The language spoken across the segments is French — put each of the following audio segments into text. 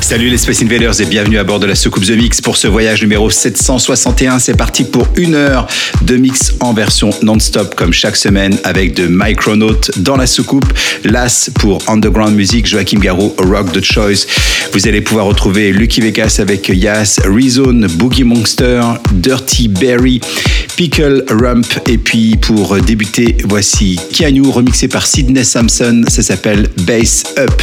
Salut les Space Invaders et bienvenue à bord de la soucoupe The Mix pour ce voyage numéro 761. C'est parti pour une heure de mix en version non-stop comme chaque semaine avec de Micronautes dans la soucoupe, Las pour Underground Music, Joachim Garou, Rock the Choice. Vous allez pouvoir retrouver Lucky Vegas avec Yas, Rezone, Boogie Monster, Dirty Berry, Pickle Rump et puis pour débuter, voici Keanu remixé par Sidney Sampson. Ça s'appelle Bass Up.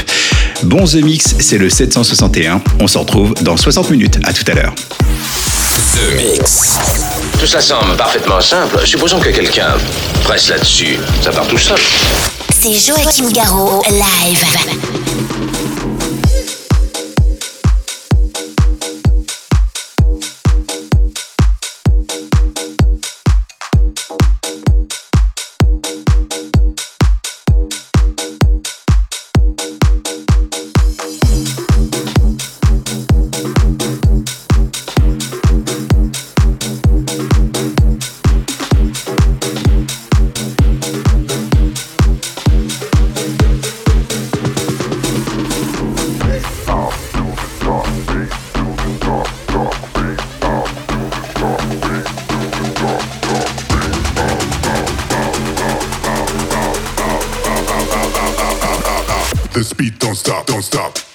Bon The Mix, c'est le 761. On se retrouve dans 60 minutes. À tout à l'heure. The Mix. Tout ça semble parfaitement simple. Supposons que quelqu'un presse là-dessus. Ça part tout seul. C'est Joachim Garraud, live. This beat don't stop, don't stop.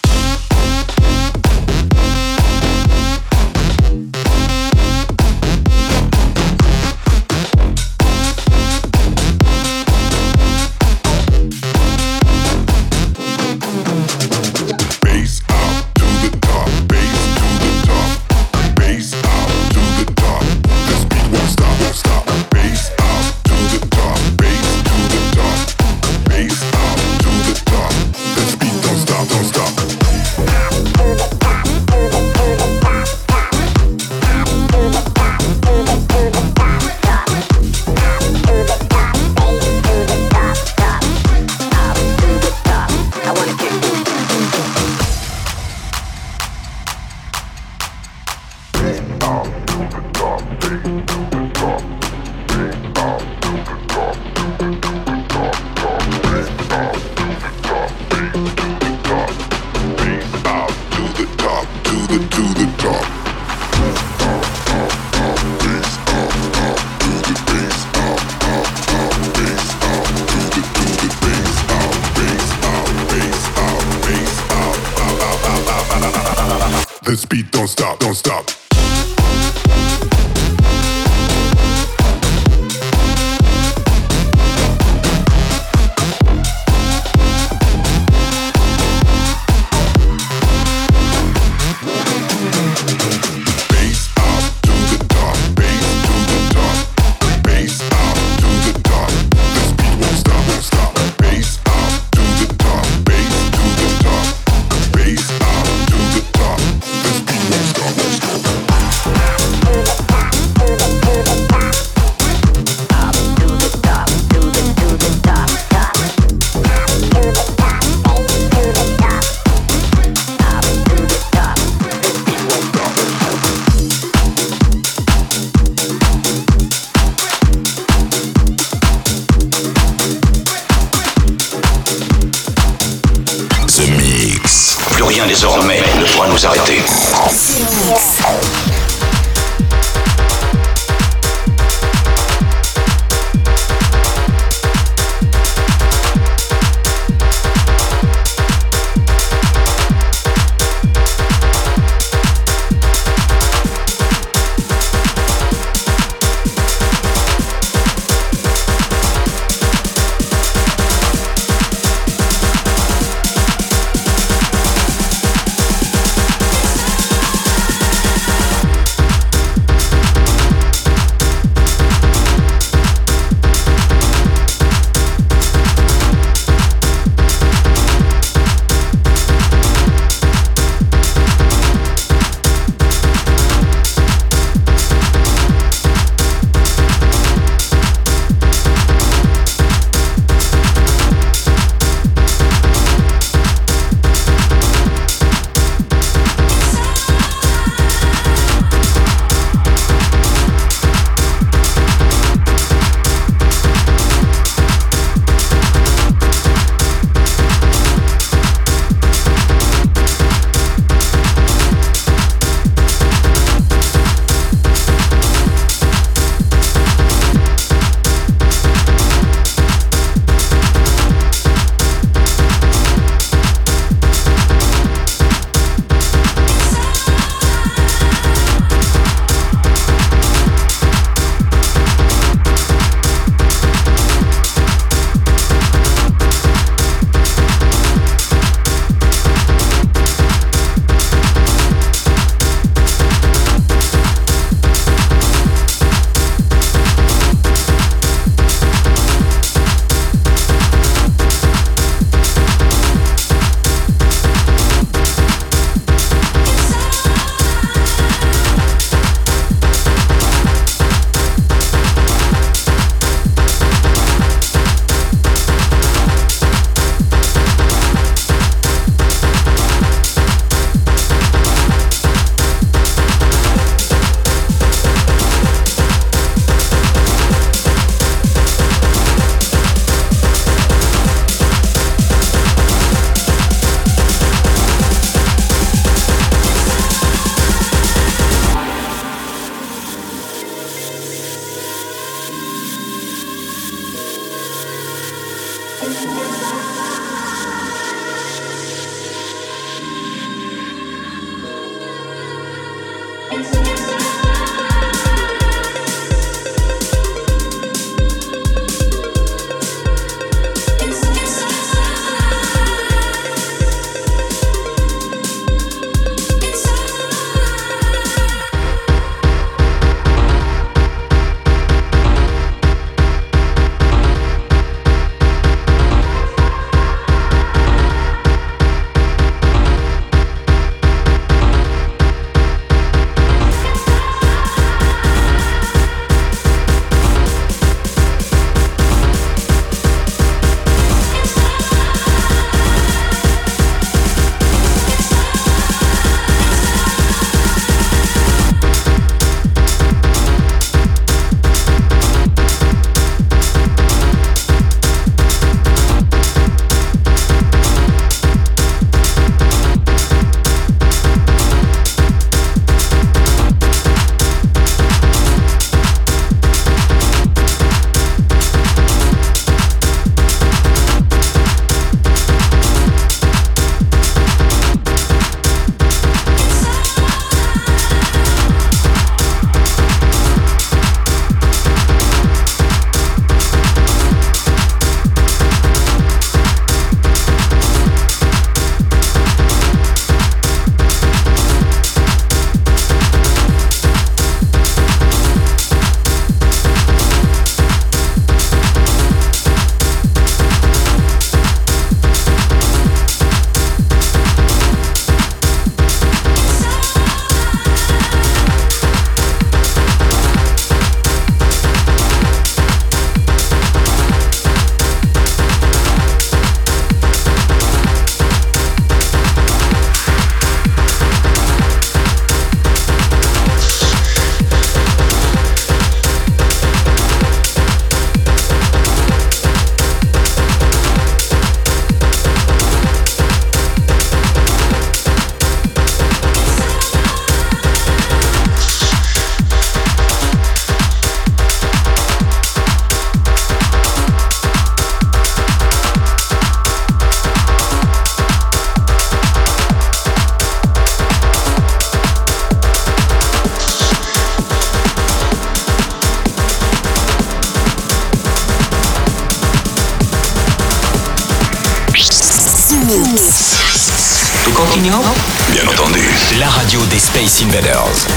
Invaders.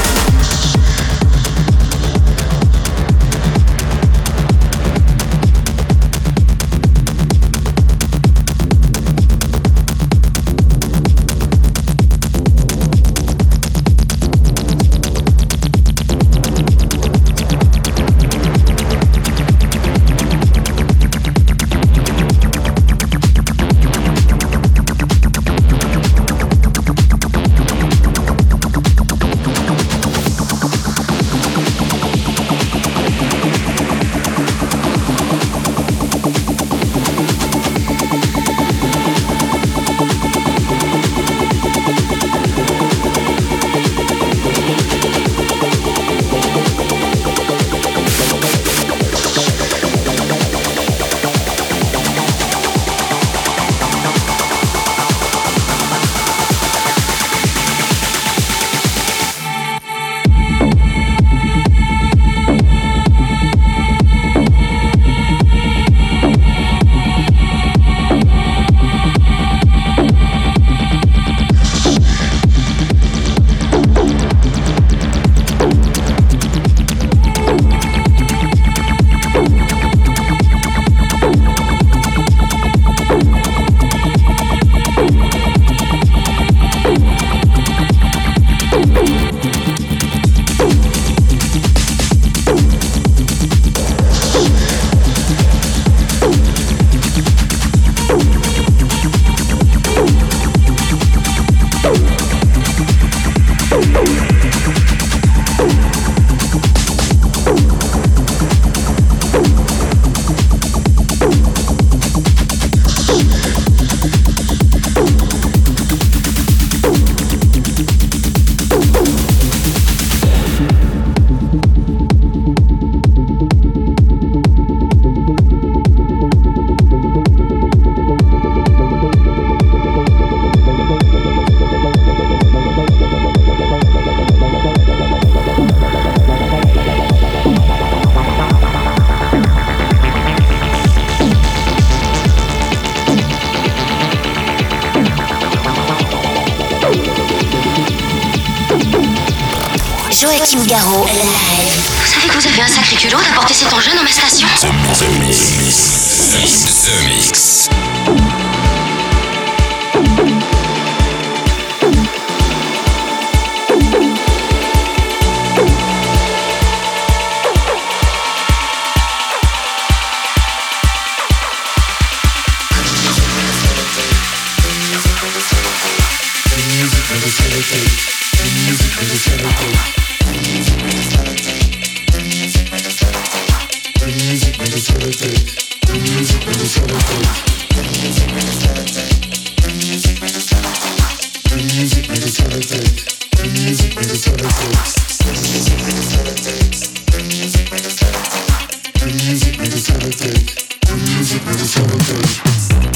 is a. The music is a sabotage.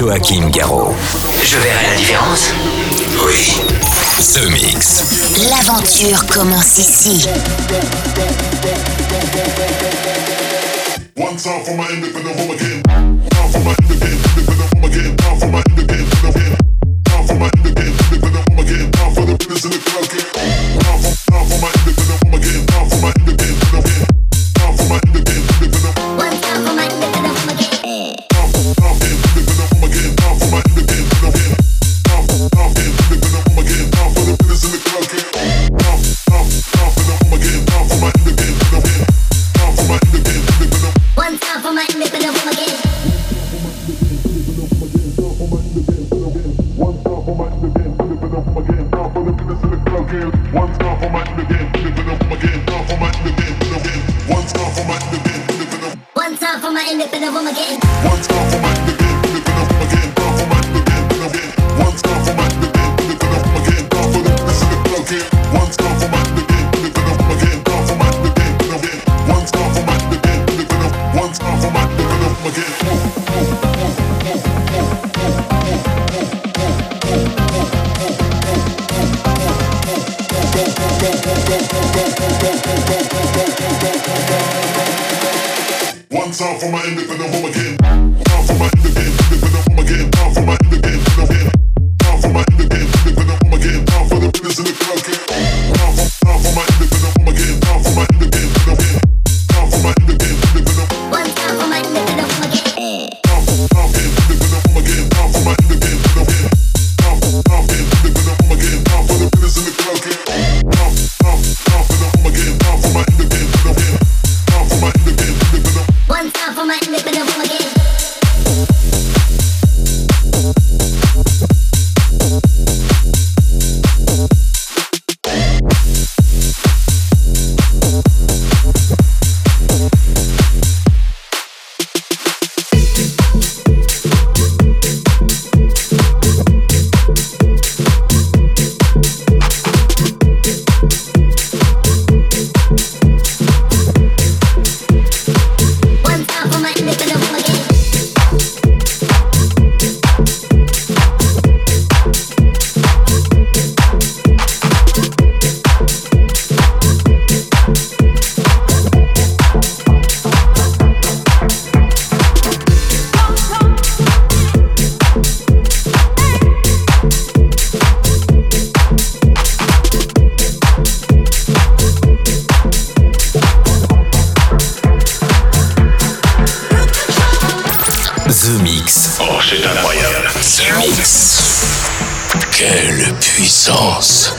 Joachim Garraud. Je verrai la différence Oui. The Mix. L'aventure commence ici. Quelle puissance.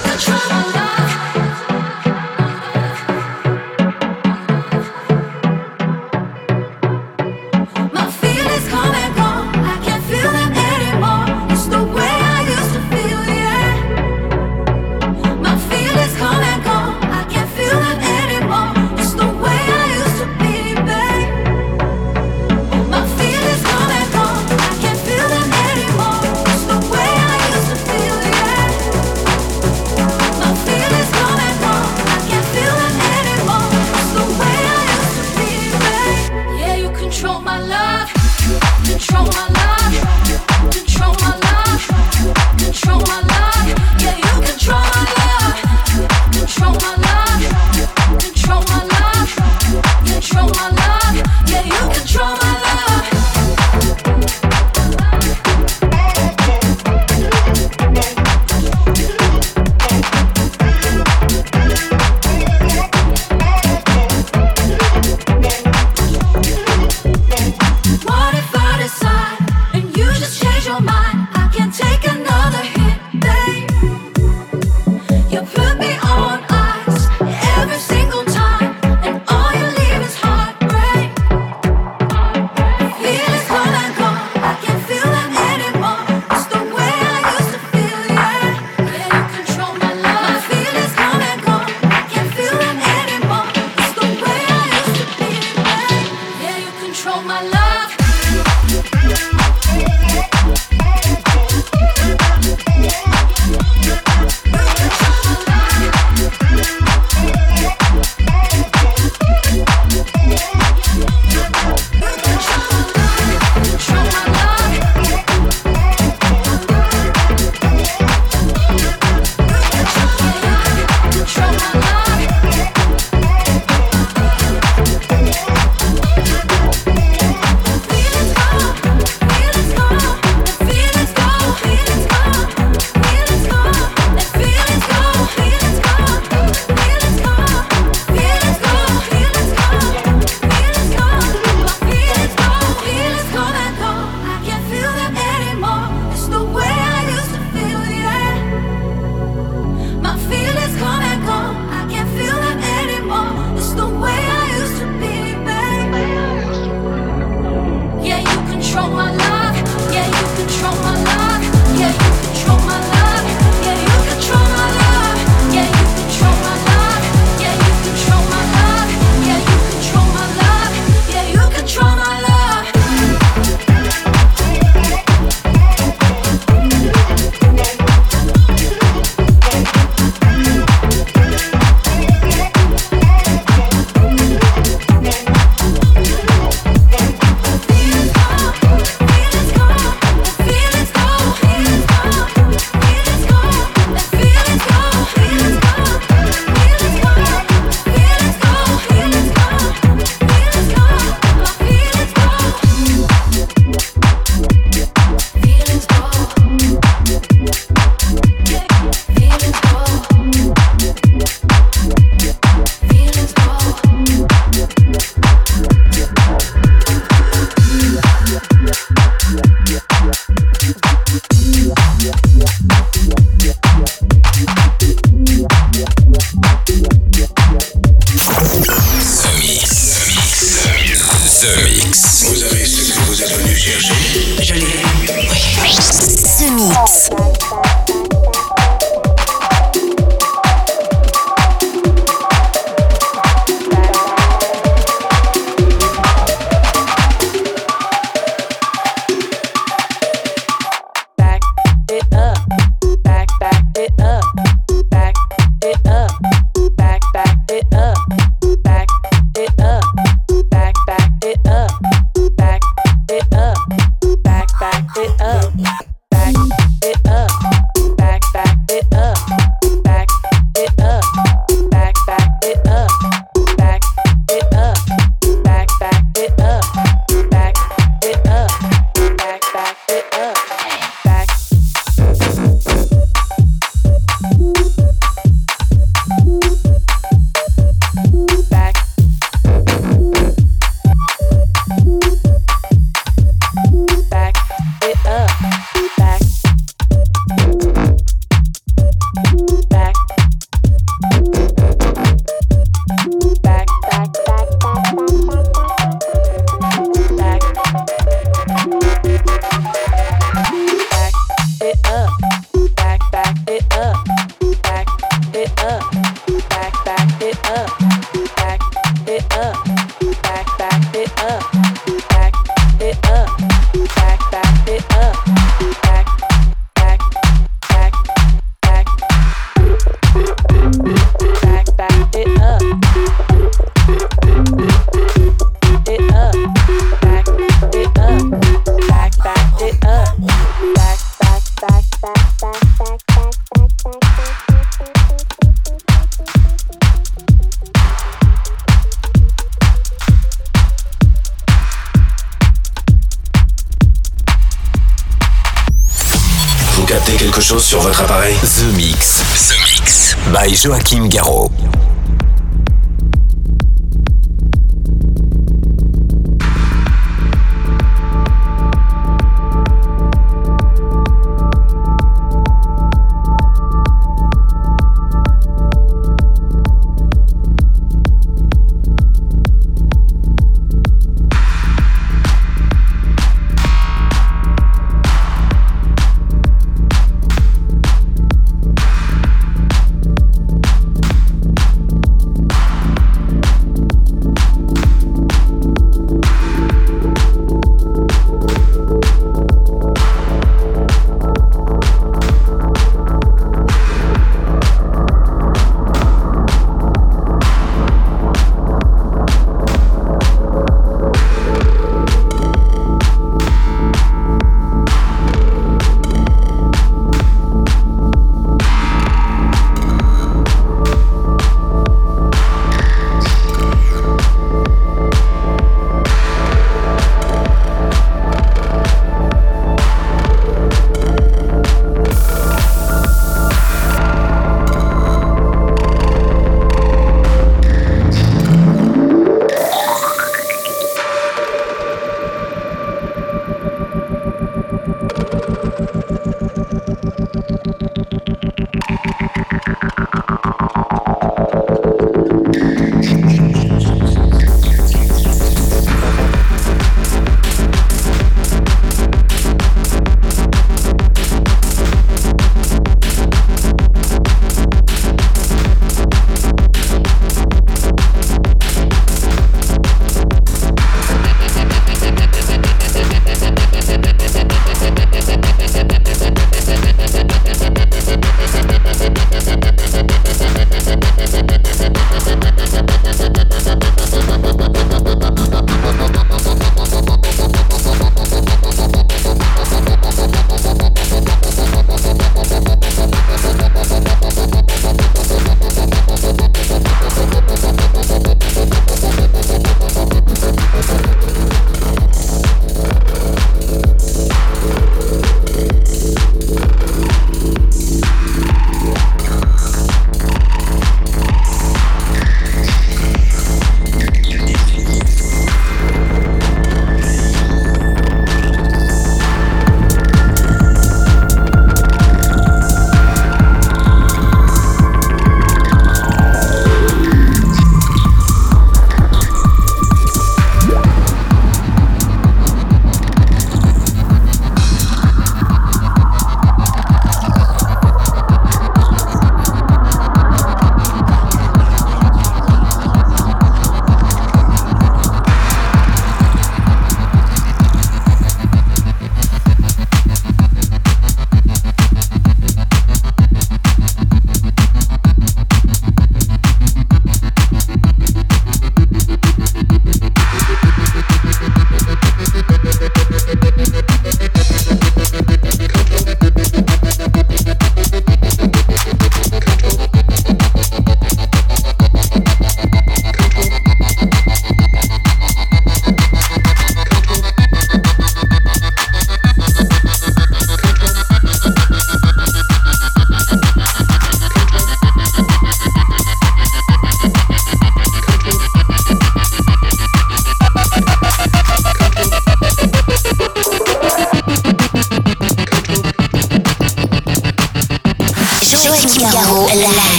By Joachim Garraud.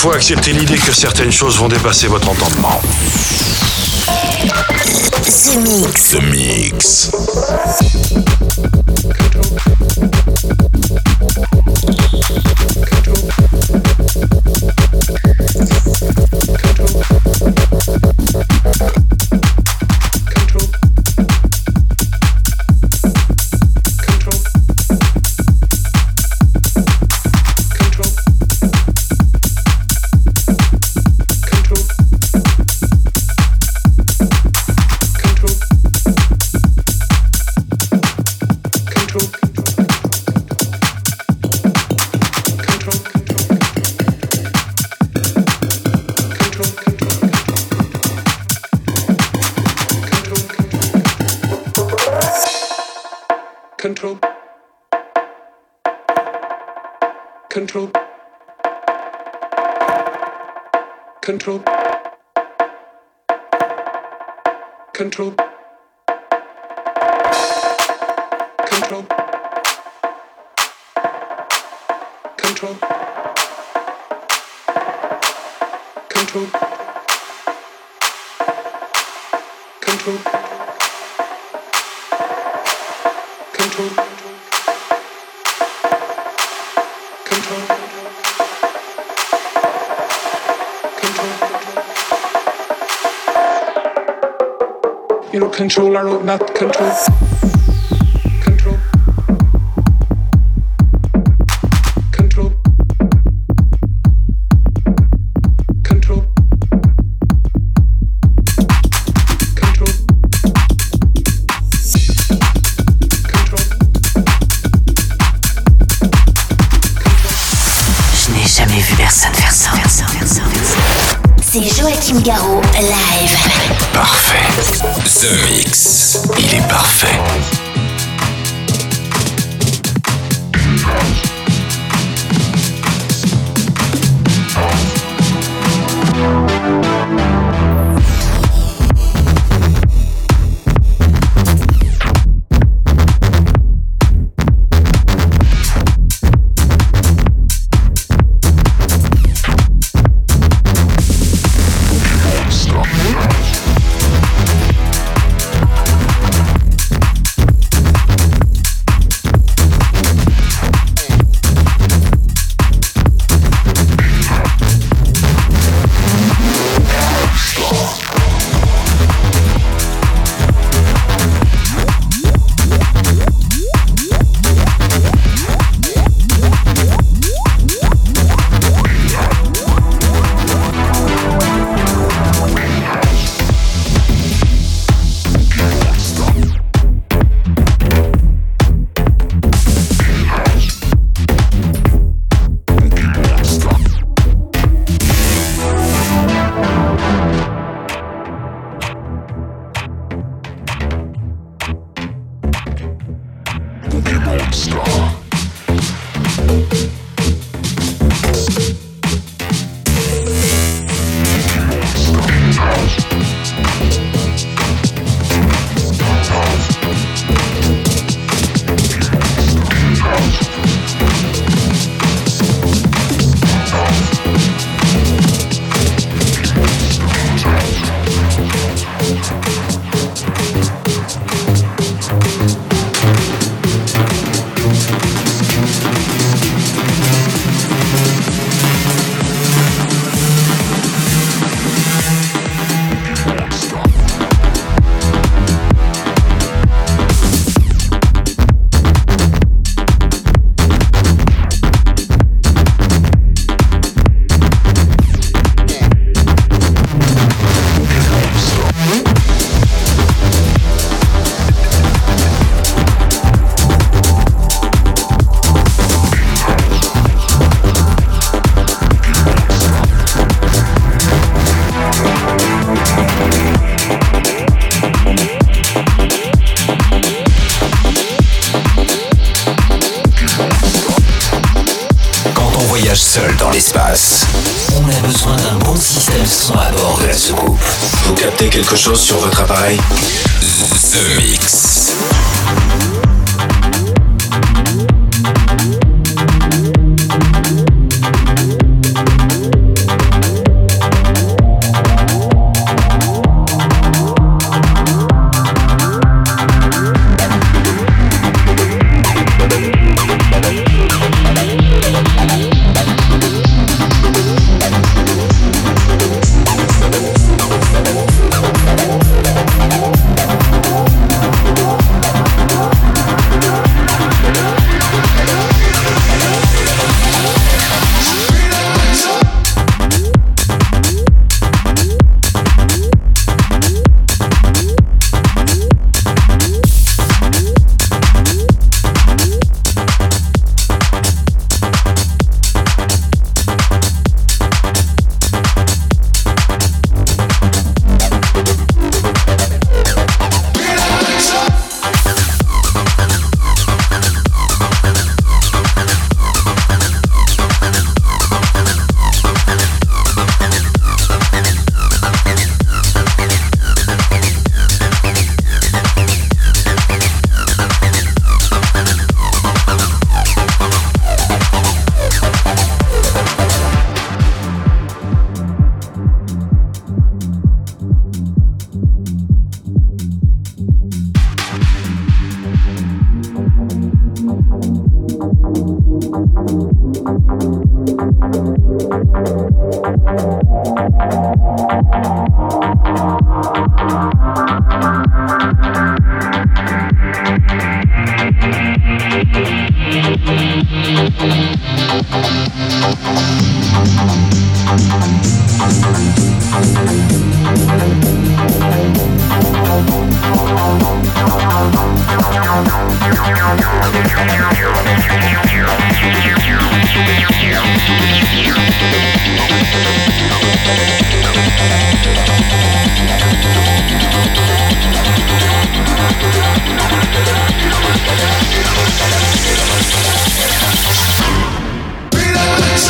Faut accepter l'idée que certaines choses vont dépasser votre entendement. The Mix. The Mix. Control. Control. Control. Control. Control. Control. You know, control our own, not control. Garou.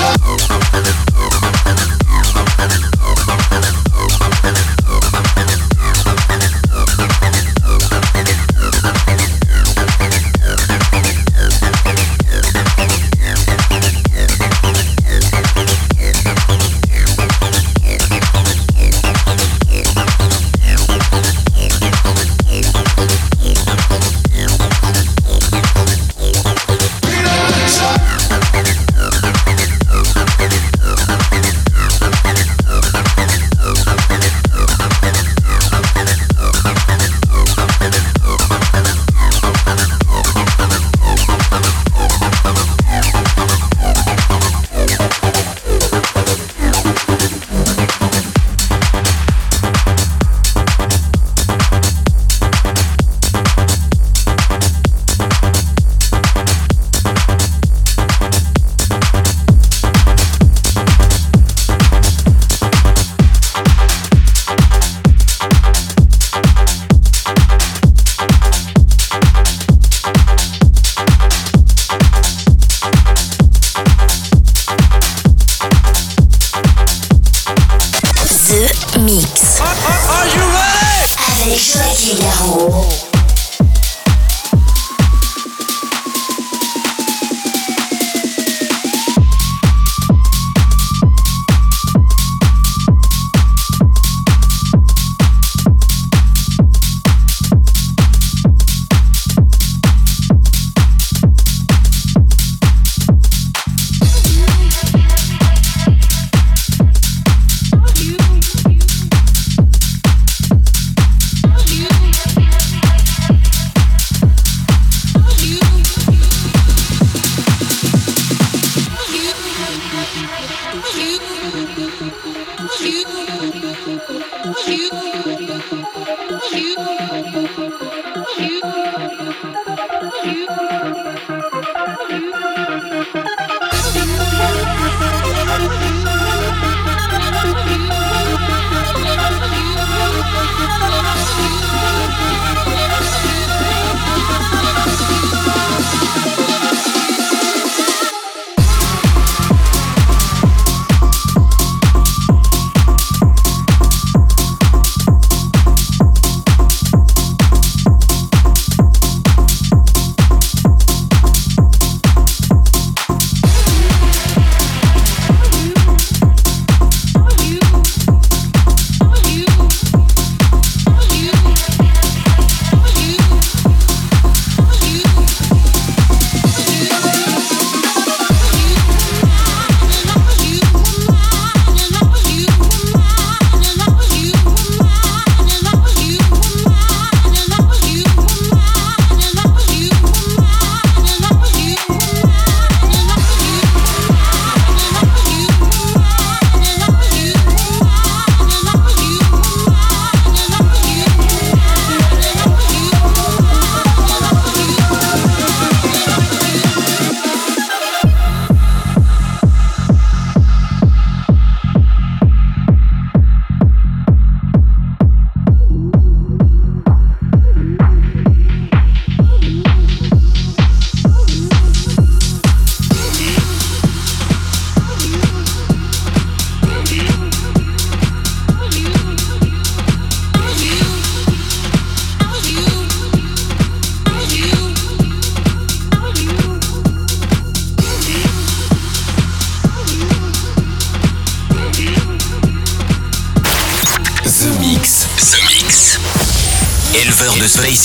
The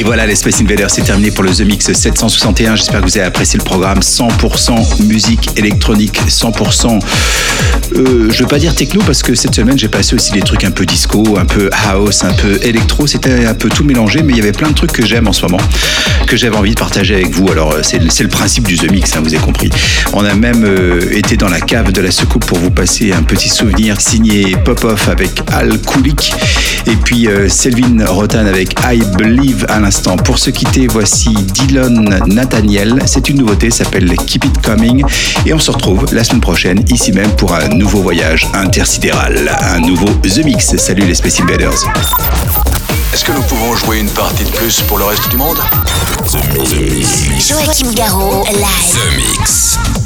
Et voilà, les Space Invaders, c'est terminé pour le The Mix 761. J'espère que vous avez apprécié le programme 100% musique électronique, 100%, euh, je veux pas dire techno parce que cette semaine j'ai passé aussi des trucs un peu disco, un peu house, un peu électro. C'était un peu tout mélangé, mais il y avait plein de trucs que j'aime en ce moment, que j'avais envie de partager avec vous. Alors, euh, c'est le- principe du The Mix, hein, vous avez compris. On a même euh, été dans la cave de la soucoupe pour vous passer un petit souvenir signé Pop-Off avec Al Kulik et puis euh, Rotan avec I Believe à l'instant. Pour se quitter, voici Dylan Nathaniel. C'est une nouveauté, s'appelle Keep It Coming et on se retrouve la semaine prochaine ici même pour un nouveau voyage intersidéral, un nouveau The Mix. Salut les Space Invaders. Est-ce que nous pouvons jouer une partie de plus pour le reste du monde? Joachim Garraud, live. The Mix. The Mix.